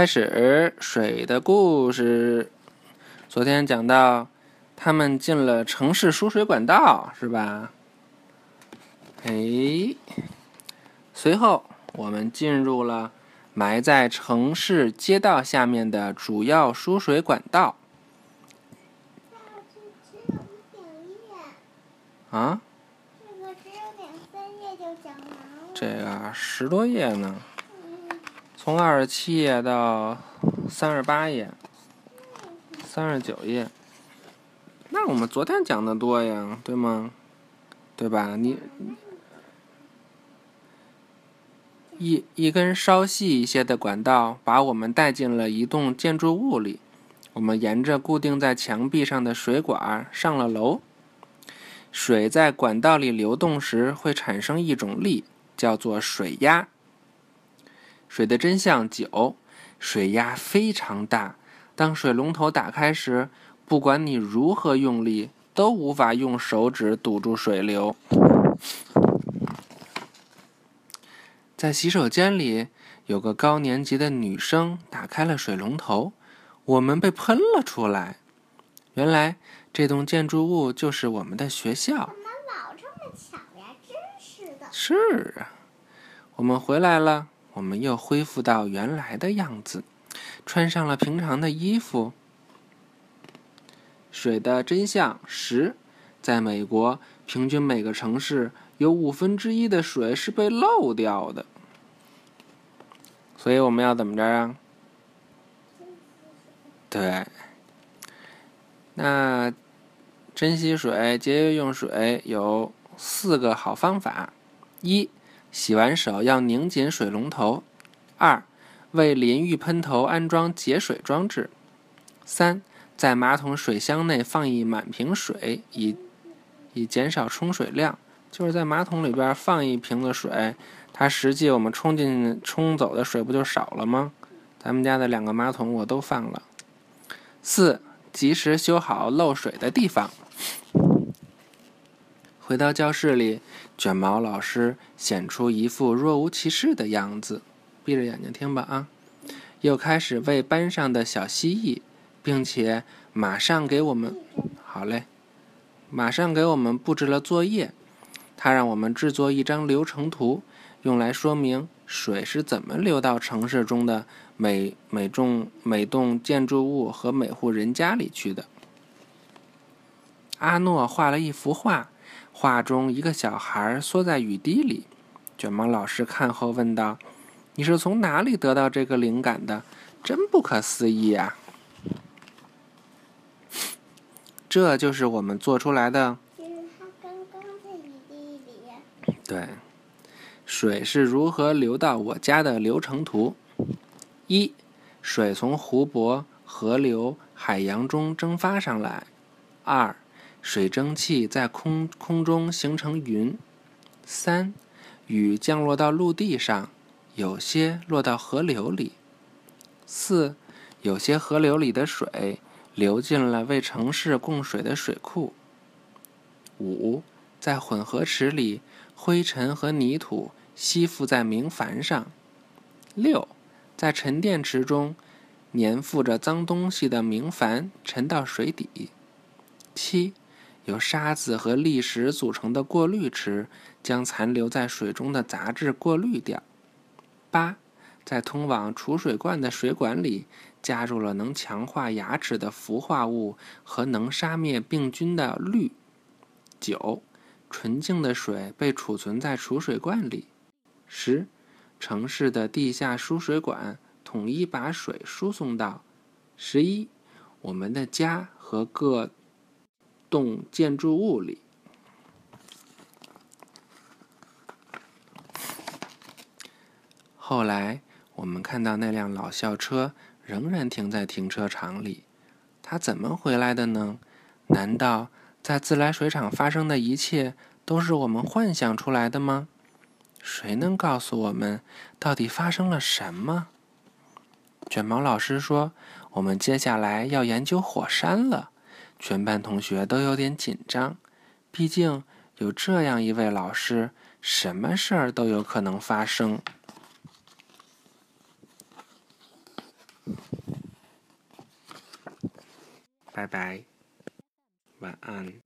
开始水的故事。昨天讲到，他们进了城市输水管道，是吧？哎，随后我们进入了埋在城市街道下面的主要输水管道。啊？这个只有两三页就讲完了。这个十多页呢，从二十七页到三十八页，三十九页。那我们昨天讲的多呀，对吗？对吧？你一一根稍细一些的管道把我们带进了一栋建筑物里，我们沿着固定在墙壁上的水管上了楼。水在管道里流动时会产生一种力，叫做水压。水的真相九，水压非常大。当水龙头打开时，不管你如何用力，都无法用手指堵住水流。在洗手间里，有个高年级的女生打开了水龙头，我们被喷了出来。原来。这栋建筑物就是我们的学校。怎么老这么巧呀？真是的。是啊，我们回来了，我们又恢复到原来的样子，穿上了平常的衣服。水的真相十，在美国，平均每个城市有五分之一的水是被漏掉的。所以我们要怎么着啊？对。那珍惜水、节约用水有四个好方法：一、洗完手要拧紧水龙头；二、为淋浴喷头安装节水装置；三、在马桶水箱内放一满瓶水，以以减少冲水量。就是在马桶里边放一瓶子水，它实际我们冲进冲走的水不就少了吗？咱们家的两个马桶我都放了。四。及时修好漏水的地方。回到教室里，卷毛老师显出一副若无其事的样子。闭着眼睛听吧啊！又开始喂班上的小蜥蜴，并且马上给我们……好嘞，马上给我们布置了作业。他让我们制作一张流程图，用来说明水是怎么流到城市中的。每每栋每栋建筑物和每户人家里去的。阿诺画了一幅画，画中一个小孩缩在雨滴里。卷毛老师看后问道：“你是从哪里得到这个灵感的？真不可思议啊！” 这就是我们做出来的。对，水是如何流到我家的流程图。一，水从湖泊、河流、海洋中蒸发上来；二，水蒸气在空空中形成云；三，雨降落到陆地上，有些落到河流里；四，有些河流里的水流进了为城市供水的水库；五，在混合池里，灰尘和泥土吸附在明矾上；六。在沉淀池中，粘附着脏东西的明矾沉到水底。七，由沙子和砾石组成的过滤池将残留在水中的杂质过滤掉。八，在通往储水罐的水管里加入了能强化牙齿的氟化物和能杀灭病菌的氯。九，纯净的水被储存在储水罐里。十。城市的地下输水管统一把水输送到十一我们的家和各栋建筑物里。后来，我们看到那辆老校车仍然停在停车场里。它怎么回来的呢？难道在自来水厂发生的一切都是我们幻想出来的吗？谁能告诉我们到底发生了什么？卷毛老师说：“我们接下来要研究火山了。”全班同学都有点紧张，毕竟有这样一位老师，什么事儿都有可能发生。拜拜，晚安。